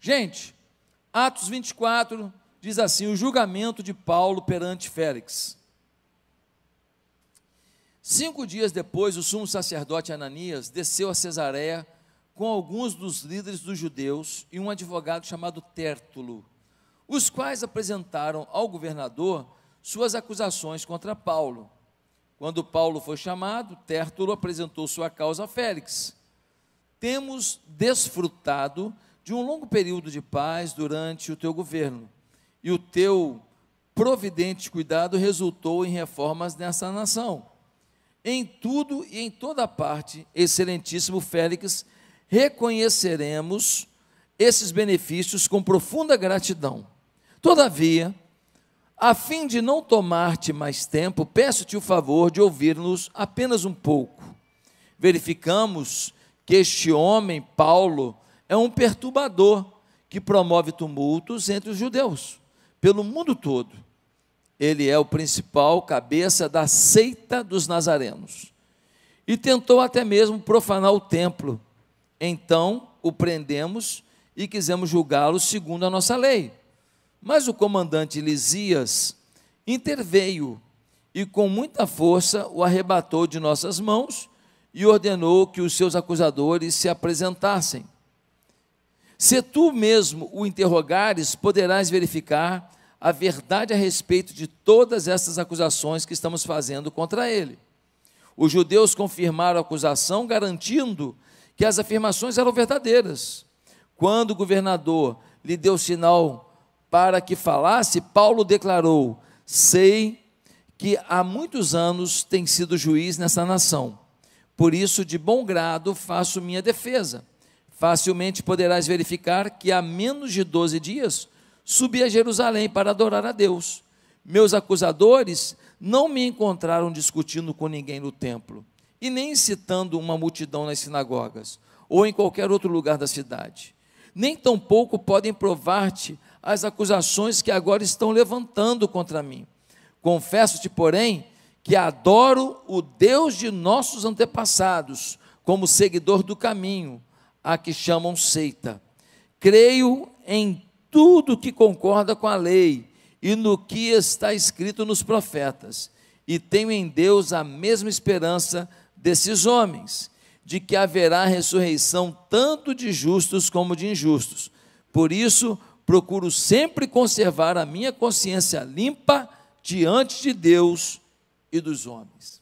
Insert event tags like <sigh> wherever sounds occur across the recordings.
Gente, Atos 24 diz assim: o julgamento de Paulo perante Félix. Cinco dias depois, o sumo sacerdote Ananias desceu a Cesareia com alguns dos líderes dos judeus e um advogado chamado Tértulo, os quais apresentaram ao governador suas acusações contra Paulo. Quando Paulo foi chamado, Tértulo apresentou sua causa a Félix. Temos desfrutado de um longo período de paz durante o teu governo, e o teu providente cuidado resultou em reformas nessa nação. Em tudo e em toda parte, excelentíssimo Félix, reconheceremos esses benefícios com profunda gratidão. Todavia, a fim de não tomar-te mais tempo, peço-te o favor de ouvir-nos apenas um pouco. Verificamos que este homem, Paulo, é um perturbador que promove tumultos entre os judeus, pelo mundo todo. Ele é o principal cabeça da seita dos nazarenos. E tentou até mesmo profanar o templo. Então o prendemos e quisemos julgá-lo segundo a nossa lei. Mas o comandante Lisias interveio e, com muita força, o arrebatou de nossas mãos e ordenou que os seus acusadores se apresentassem. Se tu mesmo o interrogares, poderás verificar a verdade a respeito de todas essas acusações que estamos fazendo contra ele. Os judeus confirmaram a acusação, garantindo que as afirmações eram verdadeiras. Quando o governador lhe deu sinal para que falasse, Paulo declarou: Sei que há muitos anos tem sido juiz nessa nação, por isso, de bom grado, faço minha defesa. Facilmente poderás verificar que há menos de 12 dias subi a Jerusalém para adorar a Deus. Meus acusadores não me encontraram discutindo com ninguém no templo, e nem incitando uma multidão nas sinagogas, ou em qualquer outro lugar da cidade. Nem tampouco podem provar-te as acusações que agora estão levantando contra mim. Confesso-te, porém, que adoro o Deus de nossos antepassados, como seguidor do caminho, a que chamam seita. Creio em tudo que concorda com a lei e no que está escrito nos profetas, e tenho em Deus a mesma esperança desses homens, de que haverá ressurreição tanto de justos como de injustos. Por isso, procuro sempre conservar a minha consciência limpa diante de Deus e dos homens.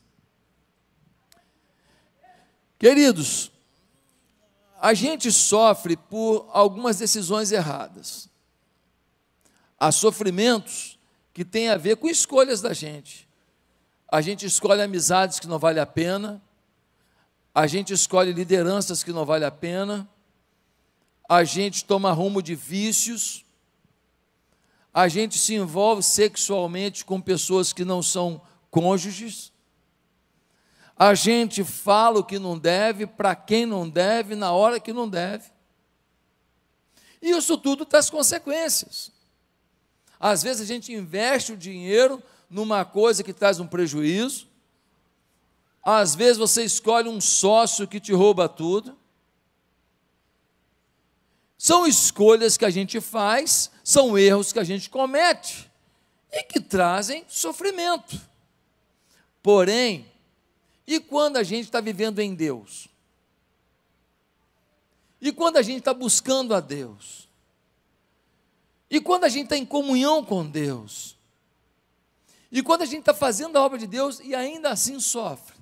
Queridos, a gente sofre por algumas decisões erradas. Há sofrimentos que têm a ver com escolhas da gente. A gente escolhe amizades que não vale a pena, a gente escolhe lideranças que não vale a pena, a gente toma rumo de vícios, a gente se envolve sexualmente com pessoas que não são cônjuges, a gente fala o que não deve, para quem não deve, na hora que não deve. E isso tudo traz consequências. Às vezes a gente investe o dinheiro numa coisa que traz um prejuízo. Às vezes você escolhe um sócio que te rouba tudo. São escolhas que a gente faz, são erros que a gente comete e que trazem sofrimento. Porém, e quando a gente está vivendo em Deus? E quando a gente está buscando a Deus? E quando a gente está em comunhão com Deus? E quando a gente está fazendo a obra de Deus e ainda assim sofre?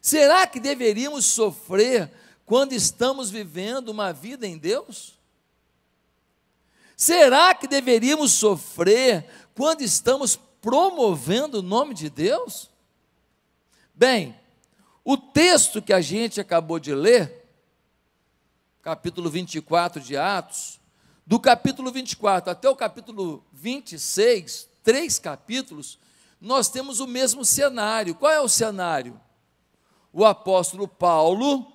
Será que deveríamos sofrer quando estamos vivendo uma vida em Deus? Será que deveríamos sofrer quando estamos promovendo o nome de Deus? Bem, o texto que a gente acabou de ler, capítulo 24 de Atos, do capítulo 24 até o capítulo 26, três capítulos, nós temos o mesmo cenário. Qual é o cenário? O apóstolo Paulo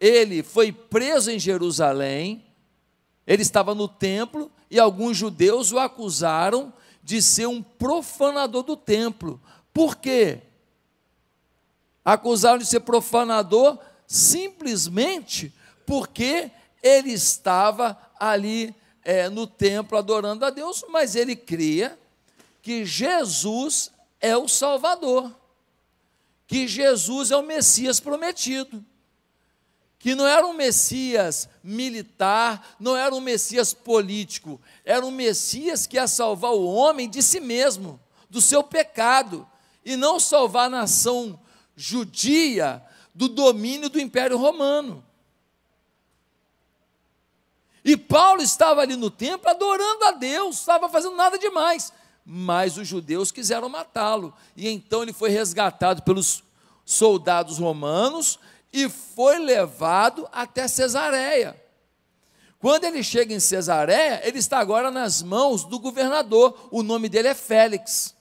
ele foi preso em Jerusalém, ele estava no templo e alguns judeus o acusaram de ser um profanador do templo. Por quê? Acusaram de ser profanador simplesmente porque ele estava ali é, no templo adorando a Deus, mas ele cria que Jesus é o Salvador, que Jesus é o Messias prometido, que não era um Messias militar, não era um Messias político, era um Messias que ia salvar o homem de si mesmo, do seu pecado, e não salvar a nação judia do domínio do Império Romano. E Paulo estava ali no templo adorando a Deus, estava fazendo nada demais. Mas os judeus quiseram matá-lo. E então ele foi resgatado pelos soldados romanos e foi levado até Cesareia. Quando ele chega em Cesareia, ele está agora nas mãos do governador. O nome dele é Félix.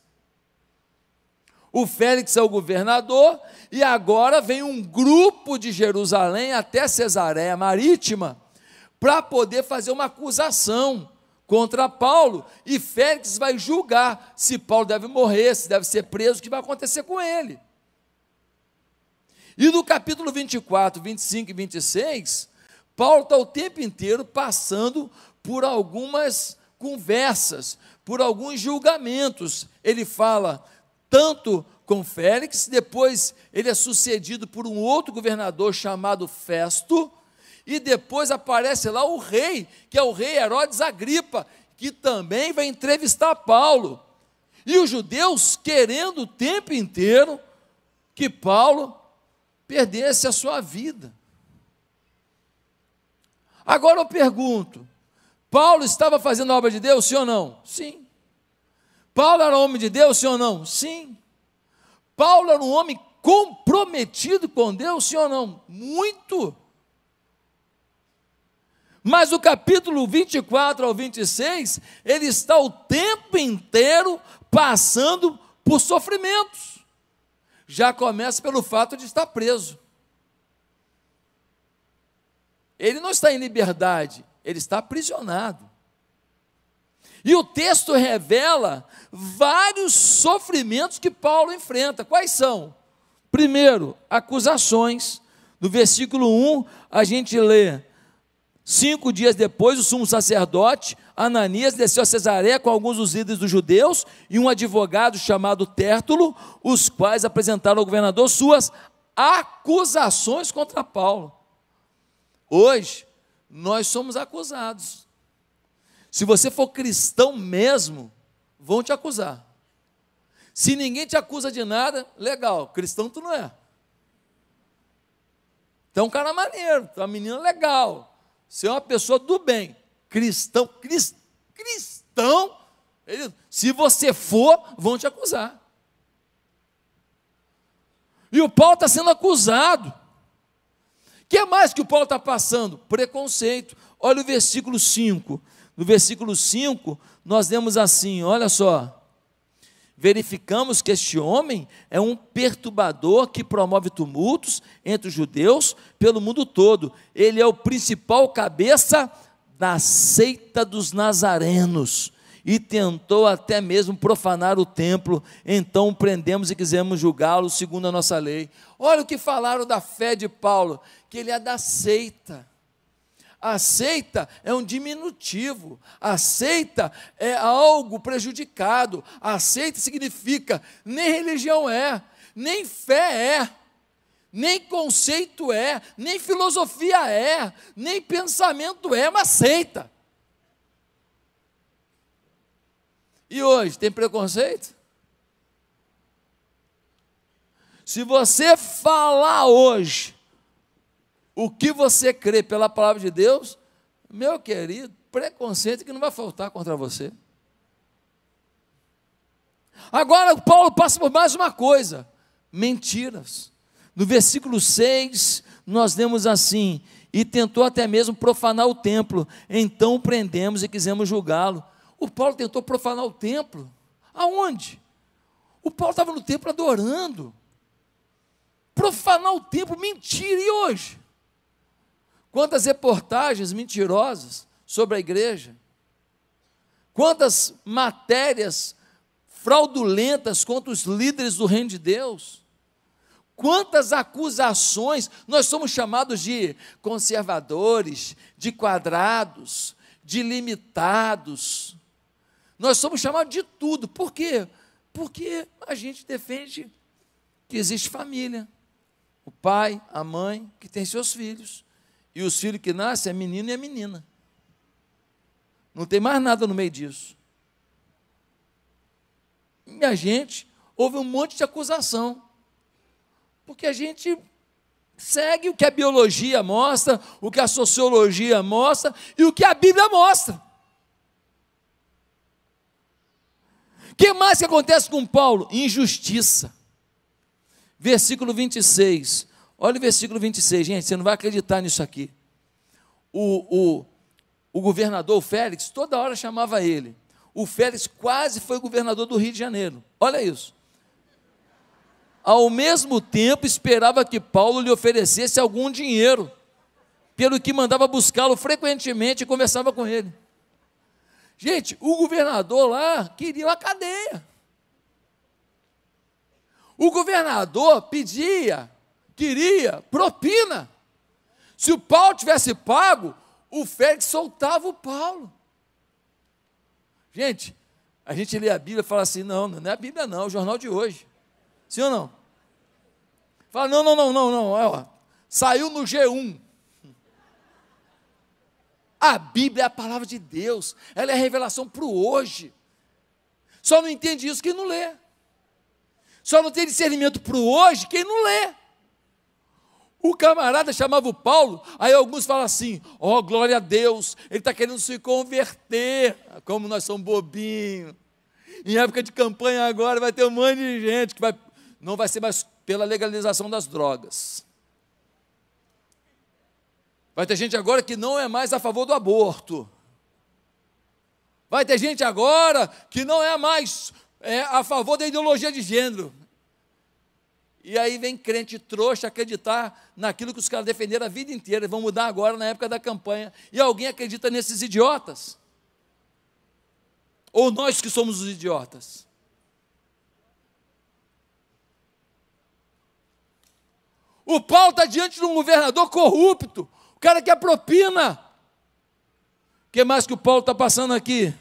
O Félix é o governador e agora vem um grupo de Jerusalém até Cesareia Marítima para poder fazer uma acusação contra Paulo, e Félix vai julgar se Paulo deve morrer, se deve ser preso, o que vai acontecer com ele. E no capítulo 24, 25 e 26, Paulo está o tempo inteiro passando por algumas conversas, por alguns julgamentos. Ele fala tanto com Félix, depois ele é sucedido por um outro governador chamado Festo, e depois aparece lá o rei, que é o rei Herodes Agripa, que também vai entrevistar Paulo. E os judeus querendo o tempo inteiro que Paulo perdesse a sua vida. Agora eu pergunto: Paulo estava fazendo a obra de Deus, sim ou não? Sim. Paulo era homem de Deus, sim ou não? Sim. Paulo era um homem comprometido com Deus, sim ou não? Muito. Mas o capítulo 24 ao 26, ele está o tempo inteiro passando por sofrimentos. Já começa pelo fato de estar preso. Ele não está em liberdade, ele está aprisionado. E o texto revela vários sofrimentos que Paulo enfrenta. Quais são? Primeiro, acusações. No versículo 1, a gente lê: Cinco dias depois, o sumo sacerdote Ananias desceu a Cesareia com alguns dos líderes dos judeus e um advogado chamado Tértulo, os quais apresentaram ao governador suas acusações contra Paulo. Hoje, nós somos acusados. Se você for cristão mesmo, vão te acusar. Se ninguém te acusa de nada, legal, cristão tu não é. Então, um cara maneiro, tu é uma menina legal você é uma pessoa do bem, cristão, crist, cristão, se você for, vão te acusar. E o Paulo está sendo acusado. O que é mais que o Paulo está passando? Preconceito. Olha o versículo 5. No versículo 5, nós lemos assim: olha só verificamos que este homem é um perturbador que promove tumultos entre os judeus pelo mundo todo. Ele é o principal cabeça da seita dos nazarenos e tentou até mesmo profanar o templo. Então prendemos e quisemos julgá-lo segundo a nossa lei. Olha o que falaram da fé de Paulo, que ele é da seita. A seita é um diminutivo, a seita é algo prejudicado, a seita significa nem religião é, nem fé é, nem conceito é, nem filosofia é, nem pensamento é, uma seita. E hoje, tem preconceito? Se você falar hoje o que você crê pela palavra de Deus, meu querido, preconceito que não vai faltar contra você. Agora, Paulo passa por mais uma coisa: mentiras. No versículo 6, nós lemos assim: e tentou até mesmo profanar o templo, então o prendemos e quisemos julgá-lo. O Paulo tentou profanar o templo. Aonde? O Paulo estava no templo adorando. Profanar o templo, mentira, e hoje? Quantas reportagens mentirosas sobre a igreja? Quantas matérias fraudulentas contra os líderes do reino de Deus? Quantas acusações nós somos chamados de conservadores, de quadrados, de limitados. Nós somos chamados de tudo. Por quê? Porque a gente defende que existe família. O pai, a mãe, que tem seus filhos. E os filhos que nascem é menino e é menina. Não tem mais nada no meio disso. E a gente houve um monte de acusação. Porque a gente segue o que a biologia mostra, o que a sociologia mostra e o que a Bíblia mostra. O que mais que acontece com Paulo? Injustiça. Versículo 26. Olha o versículo 26, gente, você não vai acreditar nisso aqui. O, o, o governador o Félix, toda hora chamava ele. O Félix quase foi governador do Rio de Janeiro. Olha isso ao mesmo tempo esperava que Paulo lhe oferecesse algum dinheiro, pelo que mandava buscá-lo frequentemente e conversava com ele. Gente, o governador lá queria uma cadeia. O governador pedia, queria propina. Se o Paulo tivesse pago, o Félix soltava o Paulo. Gente, a gente lê a Bíblia e fala assim: não, não é a Bíblia, não, é o jornal de hoje. Sim ou não? Fala, não, não, não, não, não. Ó, saiu no G1. A Bíblia é a palavra de Deus, ela é a revelação para o hoje. Só não entende isso quem não lê. Só não tem discernimento para o hoje quem não lê. O camarada chamava o Paulo, aí alguns falam assim: ó, oh, glória a Deus, ele está querendo se converter. Como nós somos bobinhos. Em época de campanha agora vai ter um monte de gente que vai, não vai ser mais pela legalização das drogas. Vai ter gente agora que não é mais a favor do aborto. Vai ter gente agora que não é mais é, a favor da ideologia de gênero. E aí vem crente trouxa acreditar naquilo que os caras defenderam a vida inteira. Vão mudar agora na época da campanha. E alguém acredita nesses idiotas? Ou nós que somos os idiotas? O Paulo está diante de um governador corrupto, o cara quer propina. O que mais que o Paulo está passando aqui?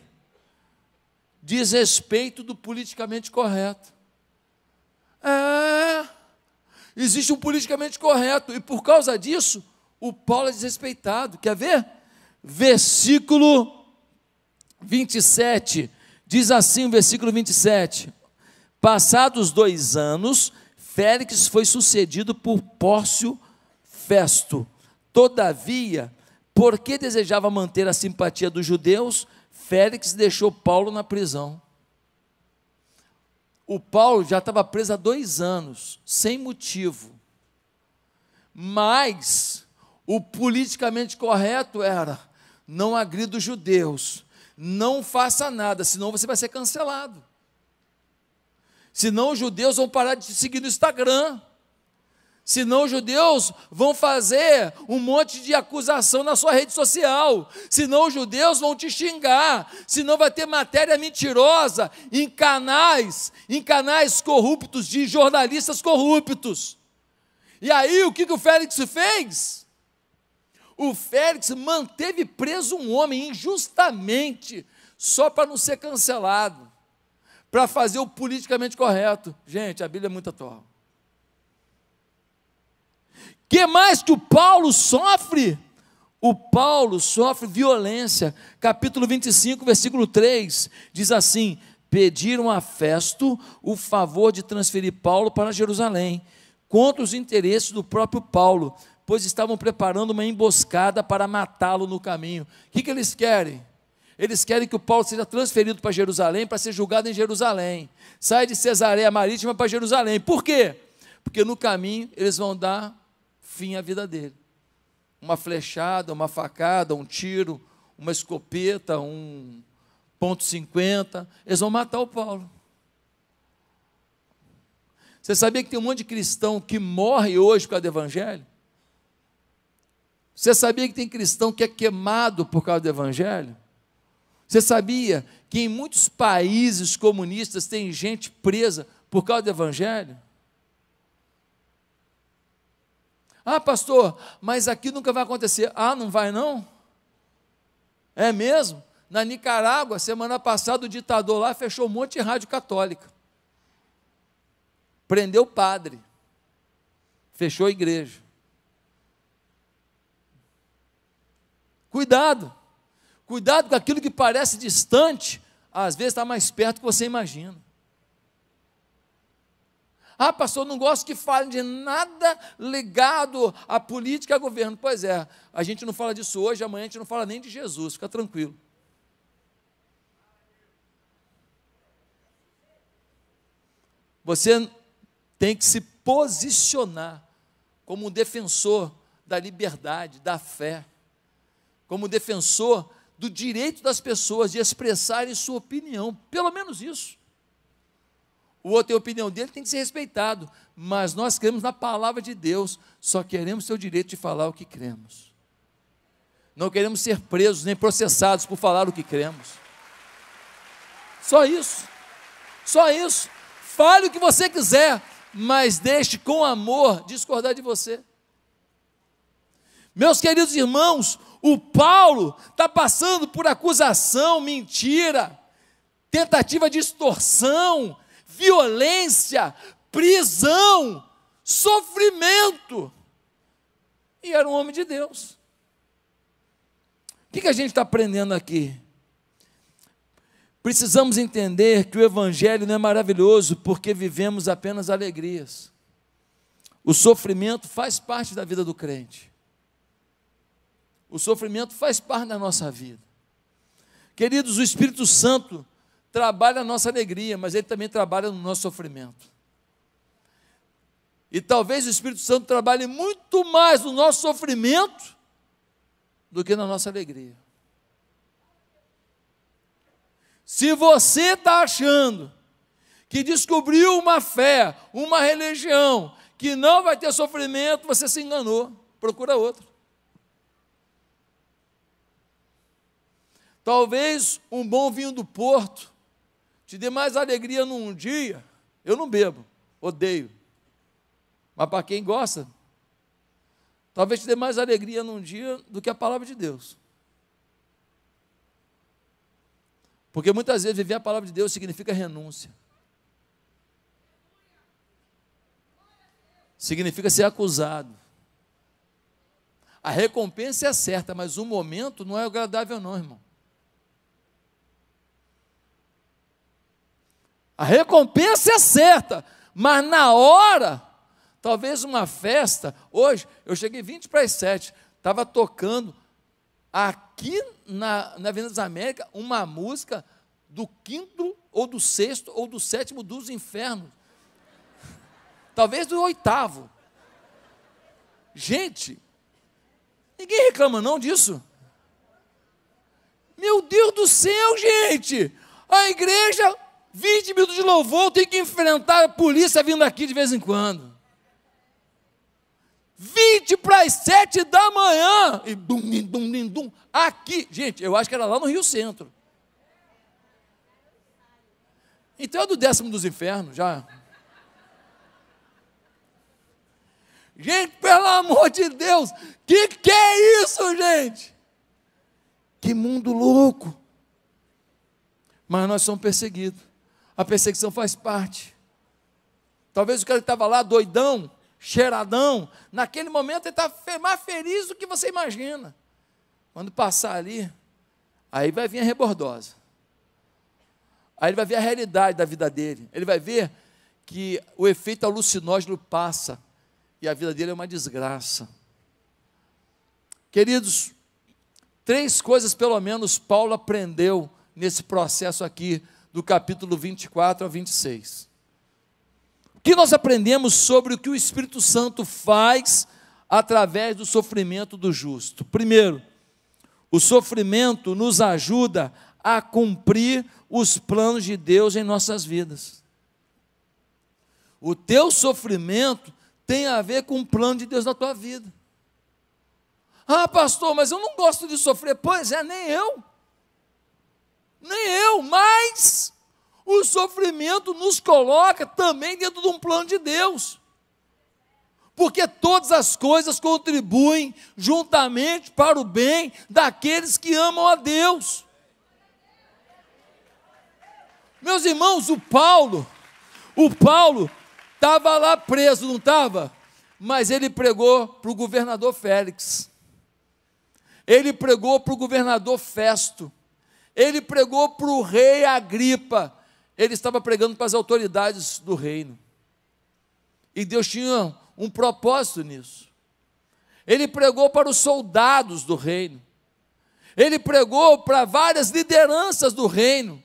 Desrespeito do politicamente correto. É, existe um politicamente correto, e por causa disso, o Paulo é desrespeitado. Quer ver? Versículo 27, diz assim o versículo 27. Passados dois anos, Félix foi sucedido por Pórcio Festo. Todavia, porque desejava manter a simpatia dos judeus, Félix deixou Paulo na prisão. O Paulo já estava preso há dois anos, sem motivo. Mas o politicamente correto era: não agrida os judeus, não faça nada, senão você vai ser cancelado. Senão os judeus vão parar de te seguir no Instagram. Senão os judeus vão fazer um monte de acusação na sua rede social. Senão os judeus vão te xingar. Senão vai ter matéria mentirosa em canais, em canais corruptos de jornalistas corruptos. E aí o que, que o Félix fez? O Félix manteve preso um homem injustamente, só para não ser cancelado para fazer o politicamente correto. Gente, a Bíblia é muito atual. Que mais que o Paulo sofre? O Paulo sofre violência. Capítulo 25, versículo 3, diz assim: Pediram a Festo o favor de transferir Paulo para Jerusalém, contra os interesses do próprio Paulo, pois estavam preparando uma emboscada para matá-lo no caminho. O que, que eles querem? Eles querem que o Paulo seja transferido para Jerusalém para ser julgado em Jerusalém. Sai de Cesareia Marítima para Jerusalém. Por quê? Porque no caminho eles vão dar fim à vida dele. Uma flechada, uma facada, um tiro, uma escopeta, um ponto 50, eles vão matar o Paulo. Você sabia que tem um monte de cristão que morre hoje por causa do evangelho? Você sabia que tem cristão que é queimado por causa do evangelho? Você sabia que em muitos países comunistas tem gente presa por causa do Evangelho? Ah, pastor, mas aqui nunca vai acontecer. Ah, não vai não? É mesmo? Na Nicarágua, semana passada, o ditador lá fechou um monte de rádio católica. Prendeu o padre. Fechou a igreja. Cuidado. Cuidado com aquilo que parece distante, às vezes está mais perto do que você imagina. Ah, pastor, não gosto que falem de nada ligado à política e ao governo. Pois é, a gente não fala disso hoje, amanhã a gente não fala nem de Jesus, fica tranquilo. Você tem que se posicionar como um defensor da liberdade, da fé, como defensor do direito das pessoas de expressarem sua opinião, pelo menos isso. O outro tem a opinião dele, tem que ser respeitado, mas nós cremos na palavra de Deus, só queremos ter o direito de falar o que cremos. Não queremos ser presos nem processados por falar o que cremos. Só isso. Só isso. Fale o que você quiser, mas deixe com amor discordar de você. Meus queridos irmãos, o Paulo está passando por acusação, mentira, tentativa de extorsão, violência, prisão, sofrimento. E era um homem de Deus. O que, a gente está aprendendo aqui? Precisamos entender que o Evangelho não é maravilhoso porque vivemos apenas alegrias. O sofrimento faz parte da vida do crente. O sofrimento faz parte da nossa vida. Queridos, o Espírito Santo trabalha a nossa alegria, mas ele também trabalha no nosso sofrimento. E talvez o Espírito Santo trabalhe muito mais no nosso sofrimento do que na nossa alegria. Se você está achando que descobriu uma fé, uma religião, que não vai ter sofrimento, você se enganou. Procura outro. Talvez um bom vinho do Porto te dê mais alegria num dia. Eu não bebo, odeio. Mas para quem gosta, talvez te dê mais alegria num dia do que a palavra de Deus. Porque muitas vezes viver a palavra de Deus significa renúncia. Significa ser acusado. A recompensa é certa, mas o momento não é agradável, não, irmão. A recompensa é certa, mas na hora, talvez uma festa, hoje, eu cheguei 20 para as 7, estava tocando aqui na, na Avenida das Américas uma música do quinto, ou do sexto, ou do sétimo dos infernos. Talvez do oitavo. Gente, ninguém reclama não disso. Meu Deus do céu, gente! A igreja, 20 minutos de louvor, tem que enfrentar a polícia vindo aqui de vez em quando. 20 para as 7 da manhã. E dum, dum, dum, Aqui, gente, eu acho que era lá no Rio Centro. Então é do décimo dos infernos, já. Gente, pelo amor de Deus, que que é isso, gente? Que mundo louco. Mas nós somos perseguidos. A perseguição faz parte. Talvez o cara que estava lá doidão, cheiradão, naquele momento ele está mais feliz do que você imagina. Quando passar ali, aí vai vir a rebordosa. Aí ele vai ver a realidade da vida dele. Ele vai ver que o efeito alucinógeno passa e a vida dele é uma desgraça. Queridos, três coisas pelo menos Paulo aprendeu nesse processo aqui do capítulo 24 ao 26. O que nós aprendemos sobre o que o Espírito Santo faz através do sofrimento do justo? Primeiro, o sofrimento nos ajuda a cumprir os planos de Deus em nossas vidas. O teu sofrimento tem a ver com o plano de Deus na tua vida. Ah, pastor, mas eu não gosto de sofrer. Pois é, nem eu. Nem eu, mas o sofrimento nos coloca também dentro de um plano de Deus. porque todas as coisas contribuem juntamente para o bem daqueles que amam a Deus. Meus irmãos, o Paulo, o Paulo estava lá preso, não estava? Mas ele pregou para o governador Félix, ele pregou para o governador Festo, ele pregou para o rei Agripa, ele estava pregando para as autoridades do reino. E Deus tinha um propósito nisso. Ele pregou para os soldados do reino. Ele pregou para várias lideranças do reino.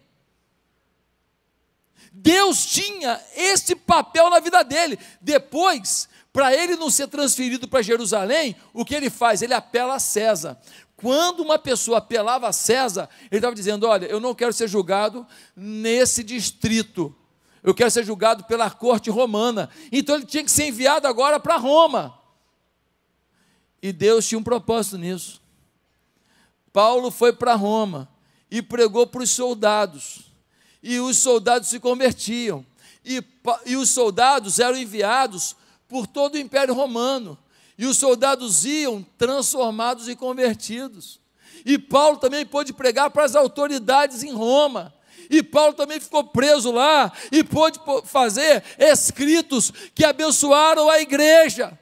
Deus tinha esse papel na vida dele. Depois, para ele não ser transferido para Jerusalém, o que ele faz? Ele apela a César. Quando uma pessoa apelava a César, ele estava dizendo: Olha, eu não quero ser julgado nesse distrito, eu quero ser julgado pela corte romana. Então ele tinha que ser enviado agora para Roma. E Deus tinha um propósito nisso. Paulo foi para Roma e pregou para os soldados, e os soldados se convertiam, e, e os soldados eram enviados por todo o Império Romano. E os soldados iam transformados e convertidos. E Paulo também pôde pregar para as autoridades em Roma. E Paulo também ficou preso lá e pôde fazer escritos que abençoaram a igreja.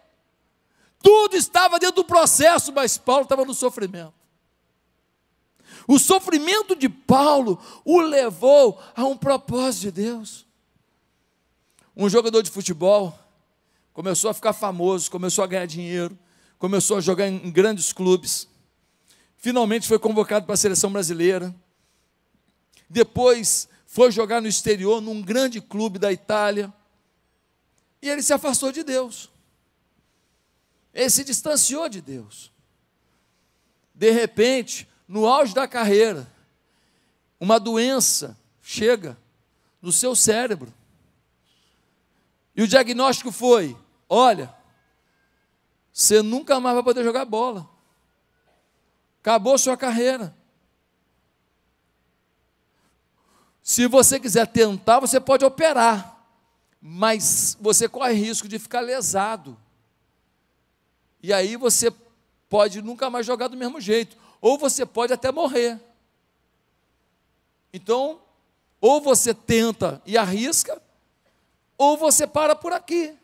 Tudo estava dentro do processo, mas Paulo estava no sofrimento. O sofrimento de Paulo o levou a um propósito de Deus. Um jogador de futebol começou a ficar famoso, começou a ganhar dinheiro, começou a jogar em grandes clubes. Finalmente foi convocado para a seleção brasileira. Depois foi jogar no exterior, num grande clube da Itália. E ele se afastou de Deus. Ele se distanciou de Deus. De repente, no auge da carreira, uma doença chega no seu cérebro. E o diagnóstico foi: olha, você nunca mais vai poder jogar bola. Acabou sua carreira. Se você quiser tentar, você pode operar, mas você corre risco de ficar lesado. E aí você pode nunca mais jogar do mesmo jeito, ou você pode até morrer. Então, ou você tenta e arrisca, ou você para por aqui.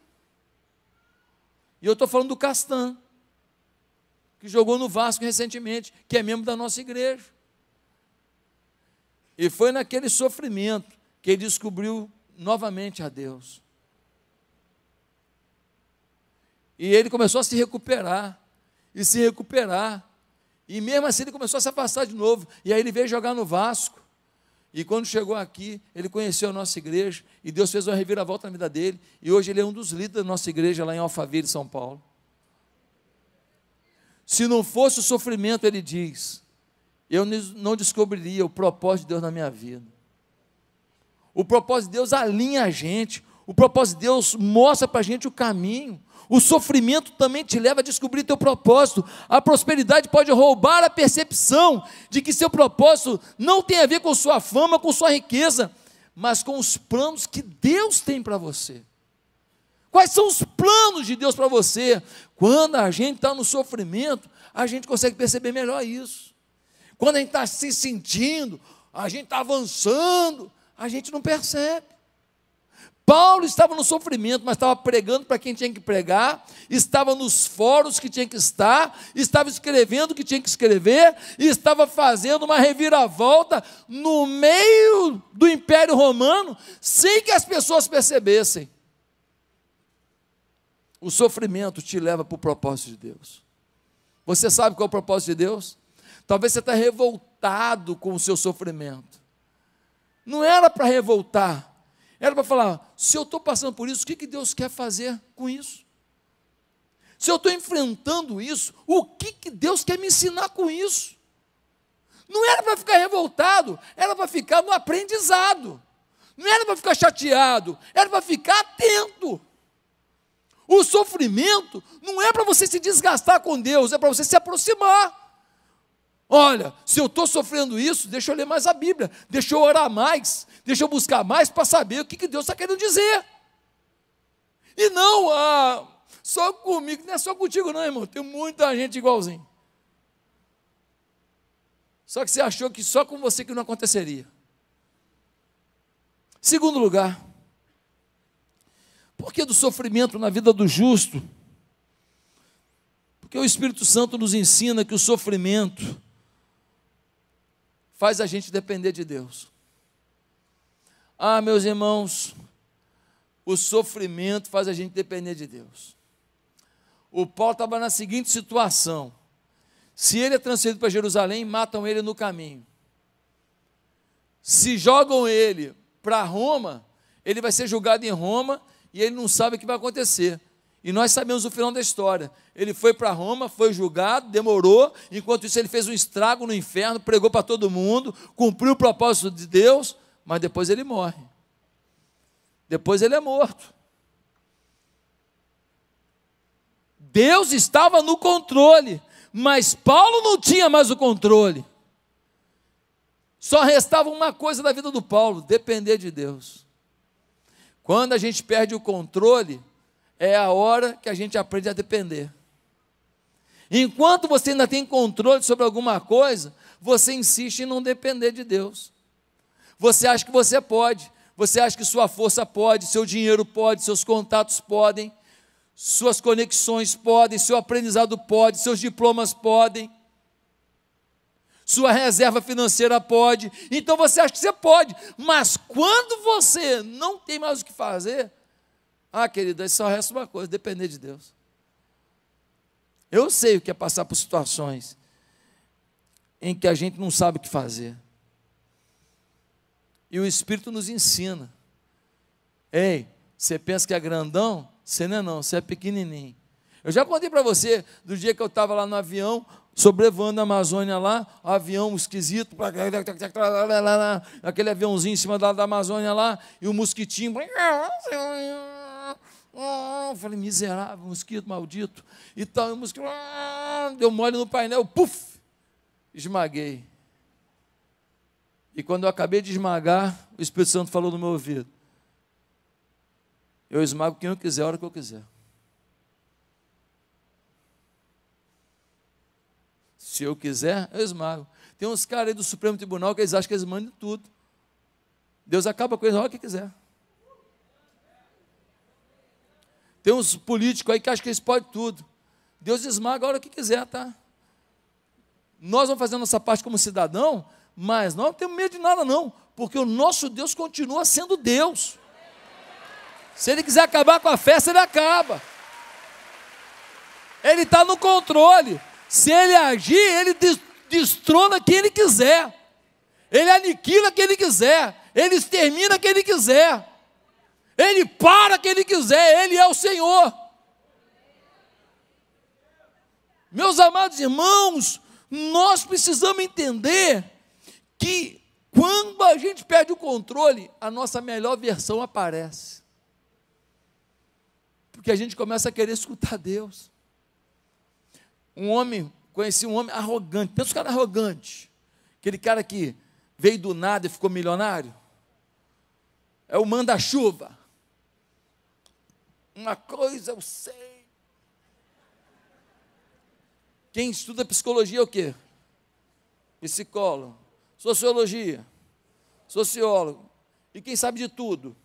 E eu estou falando do Castan, que jogou no Vasco recentemente, que é membro da nossa igreja. E foi naquele sofrimento que ele descobriu novamente a Deus. E ele começou a se recuperar, e se recuperar. E mesmo assim ele começou a se afastar de novo. E aí ele veio jogar no Vasco. E quando chegou aqui, ele conheceu a nossa igreja e Deus fez uma reviravolta na vida dele. E hoje ele é um dos líderes da nossa igreja lá em Alphaville, São Paulo. Se não fosse o sofrimento, ele diz, eu não descobriria o propósito de Deus na minha vida. O propósito de Deus alinha a gente, o propósito de Deus mostra para a gente o caminho. O sofrimento também te leva a descobrir teu propósito. A prosperidade pode roubar a percepção de que seu propósito não tem a ver com sua fama, com sua riqueza, mas com os planos que Deus tem para você. Quais são os planos de Deus para você? Quando a gente está no sofrimento, a gente consegue perceber melhor isso. Quando a gente está se sentindo, a gente está avançando, a gente não percebe. Paulo estava no sofrimento, mas estava pregando para quem tinha que pregar, estava nos fóruns que tinha que estar, estava escrevendo o que tinha que escrever, e estava fazendo uma reviravolta no meio do Império Romano, sem que as pessoas percebessem. O sofrimento te leva para o propósito de Deus. Você sabe qual é o propósito de Deus? Talvez você está revoltado com o seu sofrimento. Não era para revoltar, era para falar: se eu estou passando por isso, o que, que Deus quer fazer com isso? Se eu estou enfrentando isso, o que, que Deus quer me ensinar com isso? Não era para ficar revoltado, era para ficar no aprendizado. Não era para ficar chateado, era para ficar atento. O sofrimento não é para você se desgastar com Deus, é para você se aproximar. Olha, se eu estou sofrendo isso, deixa eu ler mais a Bíblia, deixa eu orar mais, deixa eu buscar mais para saber o que, que Deus está querendo dizer. E não, ah, só comigo, não é só contigo, não, irmão. Tem muita gente igualzinho. Só que você achou que só com você que não aconteceria. Segundo lugar, por que do sofrimento na vida do justo? Porque o Espírito Santo nos ensina que o sofrimento faz a gente depender de Deus. Ah, meus irmãos, o sofrimento faz a gente depender de Deus. O Paulo estava na seguinte situação: se ele é transferido para Jerusalém, matam ele no caminho. Se jogam ele para Roma, ele vai ser julgado em Roma e ele não sabe o que vai acontecer. E nós sabemos o final da história. Ele foi para Roma, foi julgado, demorou, enquanto isso ele fez um estrago no inferno, pregou para todo mundo, cumpriu o propósito de Deus, mas depois ele morre. Depois ele é morto. Deus estava no controle, mas Paulo não tinha mais o controle. Só restava uma coisa da vida do Paulo: depender de Deus. Quando a gente perde o controle, é a hora que a gente aprende a depender. Enquanto você ainda tem controle sobre alguma coisa, você insiste em não depender de Deus. Você acha que você pode, você acha que sua força pode, seu dinheiro pode, seus contatos podem, suas conexões podem, seu aprendizado pode, seus diplomas podem, sua reserva financeira pode. Então você acha que você pode, mas quando você não tem mais o que fazer, ah, querida, só resta uma coisa: depender de Deus. Eu sei o que é passar por situações em que a gente não sabe o que fazer. E o Espírito nos ensina. Ei, você pensa que é grandão? Você não é não, você é pequenininho. Eu já contei para você do dia que eu estava lá no avião, sobrevoando a Amazônia lá, um avião esquisito, aquele aviãozinho em cima da, da Amazônia lá, e o mosquitinho. Eu falei, miserável, mosquito maldito. E tal, o mosquito deu mole no painel, puf, esmaguei. E quando eu acabei de esmagar, o Espírito Santo falou no meu ouvido: Eu esmago quem eu quiser, a hora que eu quiser. Se eu quiser, eu esmago. Tem uns caras aí do Supremo Tribunal que eles acham que eles mandam tudo. Deus acaba com eles a hora que quiser. Tem uns políticos aí que acham que eles podem tudo. Deus esmaga a hora que quiser, tá? Nós vamos fazer a nossa parte como cidadão, mas não temos medo de nada, não, porque o nosso Deus continua sendo Deus. Se Ele quiser acabar com a festa, Ele acaba. Ele está no controle. Se ele agir, ele destrona quem ele quiser. Ele aniquila quem ele quiser. Ele extermina quem ele quiser. Ele para quem ele quiser. Ele é o Senhor. Meus amados irmãos, nós precisamos entender que quando a gente perde o controle, a nossa melhor versão aparece. Porque a gente começa a querer escutar Deus um homem, conheci um homem arrogante. Pensa um cara arrogante. Aquele cara que veio do nada e ficou milionário. É o manda-chuva. Uma coisa eu sei. Quem estuda psicologia é o quê? Psicólogo. Sociologia. Sociólogo. E quem sabe de tudo?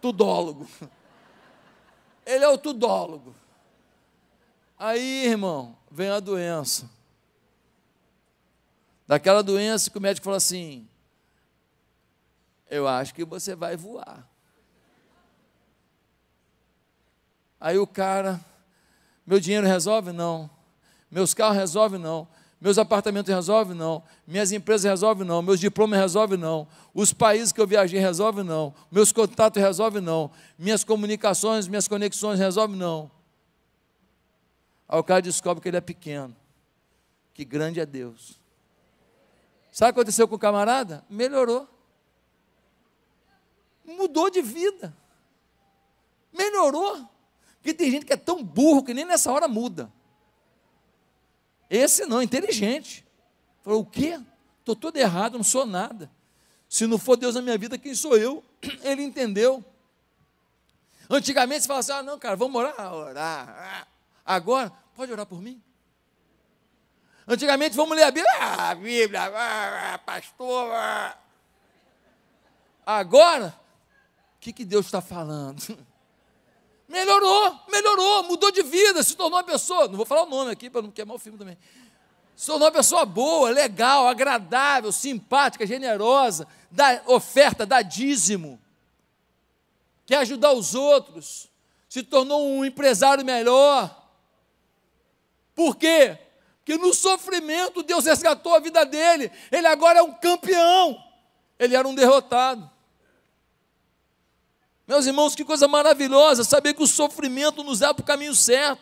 Tudólogo. Ele é o tudólogo. Aí, irmão, vem a doença. Daquela doença que o médico falou assim: Eu acho que você vai voar. Aí o cara, meu dinheiro resolve? Não. Meus carros resolvem? Não. Meus apartamentos resolvem? Não. Minhas empresas resolvem? Não. Meus diplomas resolvem? Não. Os países que eu viajei resolvem? Não. Meus contatos resolvem? Não. Minhas comunicações, minhas conexões resolvem? Não. Aí o cara descobre que ele é pequeno, que grande é Deus. Sabe o que aconteceu com o camarada? Melhorou. Mudou de vida. Melhorou. Porque tem gente que é tão burro que nem nessa hora muda. Esse não, inteligente. Falou, o quê? Estou todo errado, não sou nada. Se não for Deus na minha vida, quem sou eu? <clears throat> Ele entendeu. Antigamente você falava assim: ah, não, cara, vamos orar. Orar. Agora, pode orar por mim? Antigamente, vamos ler a Bíblia. Ah, a Bíblia, ah, pastor. Ah. Agora, o que, que Deus está falando? <laughs> Melhorou, melhorou, mudou de vida, se tornou uma pessoa. Não vou falar o nome aqui para não queimar o filme também. Se tornou uma pessoa boa, legal, agradável, simpática, generosa, dá oferta, dá dízimo, quer ajudar os outros, se tornou um empresário melhor. Por quê? Porque no sofrimento Deus resgatou a vida dele. Ele agora é um campeão. Ele era um derrotado. Meus irmãos, que coisa maravilhosa saber que o sofrimento nos leva para o caminho certo.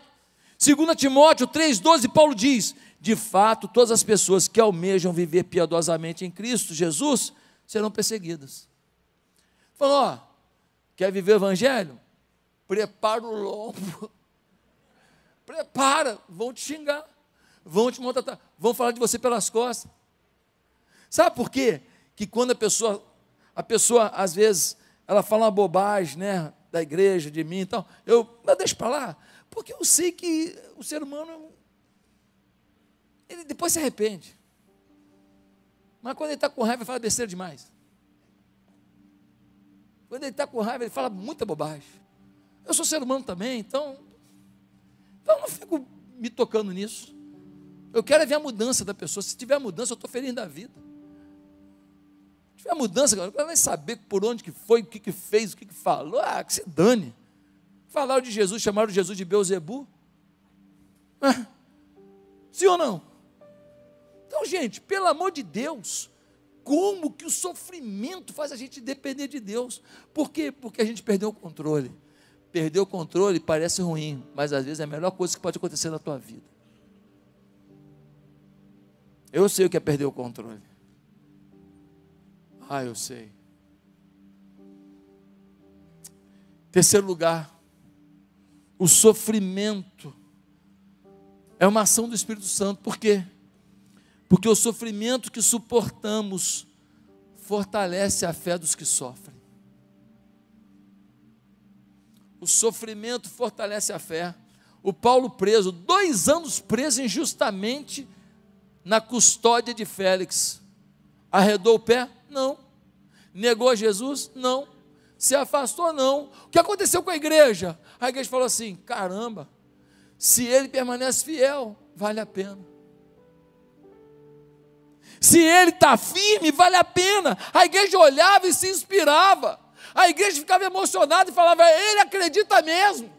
2 Timóteo 3,12, Paulo diz: De fato, todas as pessoas que almejam viver piedosamente em Cristo Jesus serão perseguidas. Falou, ó, quer viver o Evangelho? Prepara o lombo. <laughs> Prepara, vão te xingar, vão te montar, vão falar de você pelas costas. Sabe por quê? Que quando a pessoa, a pessoa às vezes ela fala uma bobagem, né, da igreja, de mim e tal, eu, mas deixa para lá, porque eu sei que o ser humano, ele depois se arrepende. Mas quando ele está com raiva, ele fala besteira demais. Quando ele está com raiva, ele fala muita bobagem. Eu sou ser humano também, então, então eu não fico me tocando nisso. Eu quero é ver a mudança da pessoa. Se tiver mudança, eu estou feliz da vida tiver mudança, eu quero nem saber por onde que foi, o que, que fez, o que, que falou. Ah, que se dane. Falaram de Jesus, chamaram Jesus de Beuzebu. Ah, sim ou não? Então, gente, pelo amor de Deus, como que o sofrimento faz a gente depender de Deus? Por quê? Porque a gente perdeu o controle. Perder o controle parece ruim, mas às vezes é a melhor coisa que pode acontecer na tua vida. Eu sei o que é perder o controle. Ah, eu sei. Terceiro lugar, o sofrimento é uma ação do Espírito Santo. Por quê? Porque o sofrimento que suportamos fortalece a fé dos que sofrem. O sofrimento fortalece a fé. O Paulo preso, dois anos preso injustamente na custódia de Félix. Arredou o pé? Não. Negou Jesus? Não. Se afastou? Não. O que aconteceu com a igreja? A igreja falou assim: caramba, se ele permanece fiel, vale a pena. Se ele está firme, vale a pena. A igreja olhava e se inspirava. A igreja ficava emocionada e falava: ele acredita mesmo.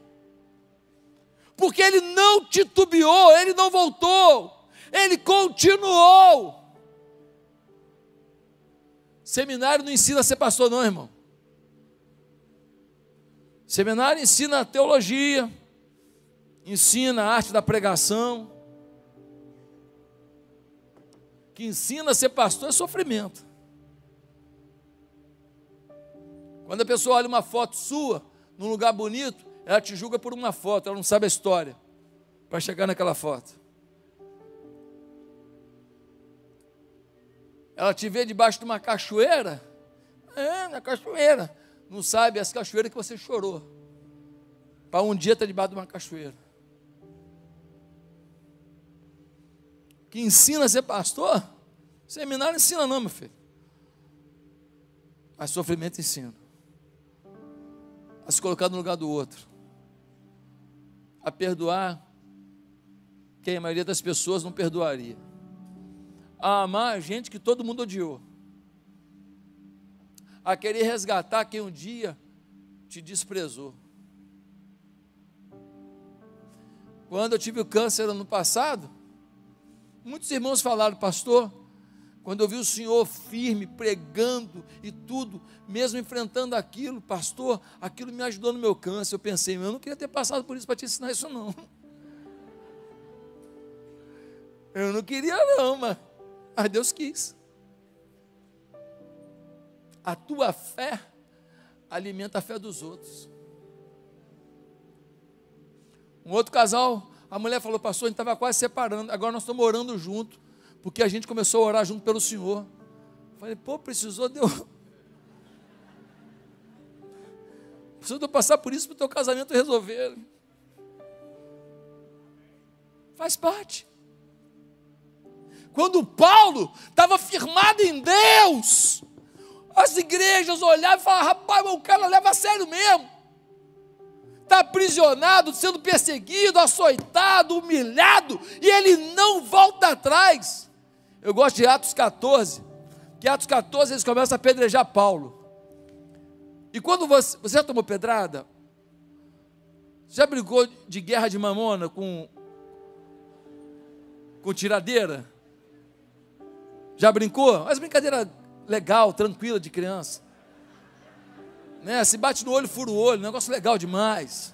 Porque ele não titubeou, ele não voltou, ele continuou. Seminário não ensina a ser pastor, não, irmão. Seminário ensina teologia, ensina a arte da pregação. Que ensina a ser pastor é sofrimento. Quando a pessoa olha uma foto sua, num lugar bonito, ela te julga por uma foto, ela não sabe a história para chegar naquela foto. Ela te vê debaixo de uma cachoeira. É, na cachoeira. Não sabe as cachoeiras que você chorou. Para um dia estar debaixo de uma cachoeira. Que ensina a ser pastor? Seminário ensina não, meu filho. Mas sofrimento ensina. A se colocar no lugar do outro. A perdoar quem a maioria das pessoas não perdoaria a amar a gente que todo mundo odiou, a querer resgatar quem um dia te desprezou. Quando eu tive o câncer ano passado, muitos irmãos falaram, pastor, quando eu vi o senhor firme, pregando e tudo, mesmo enfrentando aquilo, pastor, aquilo me ajudou no meu câncer. Eu pensei, eu não queria ter passado por isso para te ensinar isso, não. <laughs> Eu não queria, não, mas mas Deus quis. A tua fé alimenta a fé dos outros. Um outro casal, a mulher falou, pastor, a gente estava quase separando, agora nós estamos orando junto, porque a gente começou a orar junto pelo Senhor. Eu falei, pô, precisou de <laughs> eu. precisando passar por isso para o teu casamento resolver. Faz parte. Quando Paulo estava firmado em Deus, as igrejas olhavam e falavam: rapaz, o cara leva a sério mesmo. Está aprisionado, sendo perseguido, açoitado, humilhado, e ele não volta atrás. Eu gosto de Atos 14, que Atos 14 eles começam a apedrejar Paulo. E quando você, você já tomou pedrada? Já brigou de guerra de mamona com, com tiradeira? Já brincou? Mas brincadeira legal, tranquila de criança. Né? Se bate no olho, fura o olho, negócio legal demais.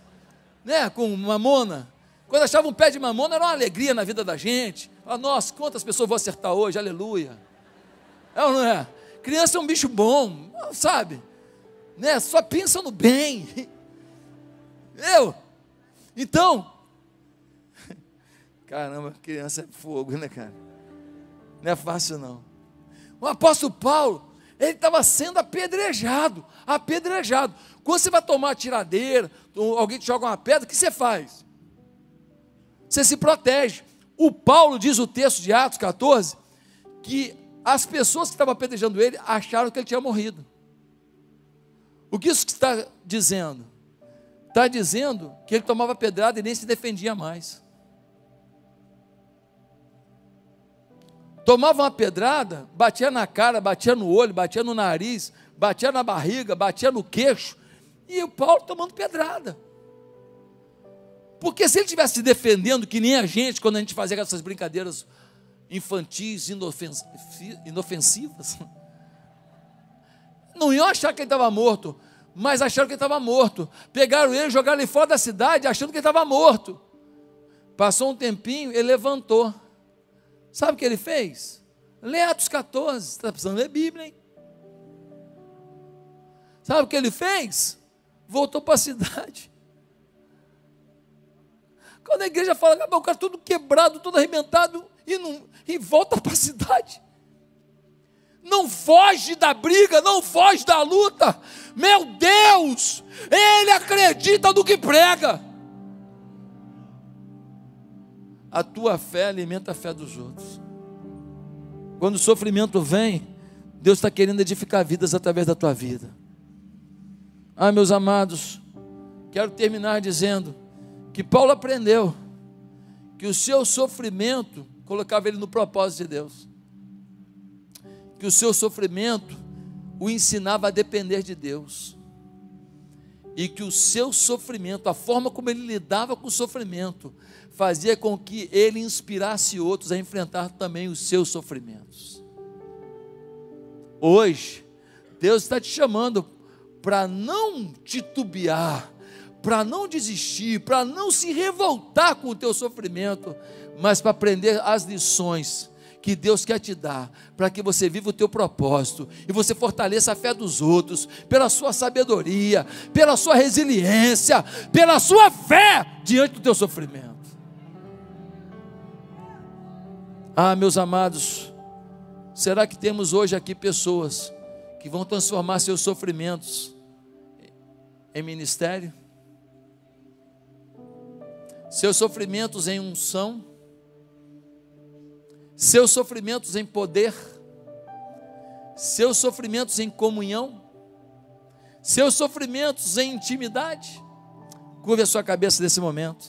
Né? Com mamona. Quando achava um pé de mamona, era uma alegria na vida da gente. Ah, nossa, quantas pessoas vou acertar hoje, aleluia. É ou não é? Criança é um bicho bom, sabe? Né? Só pensa no bem. Eu? Então, <laughs> caramba, criança é fogo, né, cara? Não é fácil não. O apóstolo Paulo, ele estava sendo apedrejado, apedrejado. Quando você vai tomar uma tiradeira, alguém te joga uma pedra, o que você faz? Você se protege. O Paulo diz o texto de Atos 14 que as pessoas que estavam apedrejando ele acharam que ele tinha morrido. O que isso está dizendo? Está dizendo que ele tomava pedrada e nem se defendia mais. Tomava uma pedrada, batia na cara, batia no olho, batia no nariz, batia na barriga, batia no queixo, e o Paulo tomando pedrada. Porque se ele estivesse se defendendo, que nem a gente, quando a gente fazia essas brincadeiras infantis, inofensivas, não iam achar que ele estava morto, mas acharam que ele estava morto. Pegaram ele, jogaram ele fora da cidade, achando que ele estava morto. Passou um tempinho, ele levantou. Sabe o que ele fez? Lê Atos 14, está precisando ler Bíblia, hein? Sabe o que ele fez? Voltou para a cidade. Quando a igreja fala, o cara tudo quebrado, tudo arrebentado, e, não, e volta para a cidade. Não foge da briga, não foge da luta. Meu Deus, ele acredita no que prega. A tua fé alimenta a fé dos outros. Quando o sofrimento vem, Deus está querendo edificar vidas através da tua vida. Ah, meus amados, quero terminar dizendo que Paulo aprendeu que o seu sofrimento colocava ele no propósito de Deus, que o seu sofrimento o ensinava a depender de Deus, e que o seu sofrimento, a forma como ele lidava com o sofrimento, fazia com que ele inspirasse outros a enfrentar também os seus sofrimentos. Hoje, Deus está te chamando para não titubear, para não desistir, para não se revoltar com o teu sofrimento, mas para aprender as lições que Deus quer te dar, para que você viva o teu propósito e você fortaleça a fé dos outros, pela sua sabedoria, pela sua resiliência, pela sua fé diante do teu sofrimento. Ah, meus amados, será que temos hoje aqui pessoas que vão transformar seus sofrimentos em ministério? seus sofrimentos em unção, seus sofrimentos em poder, seus sofrimentos em comunhão, seus sofrimentos em intimidade. Curve a sua cabeça nesse momento.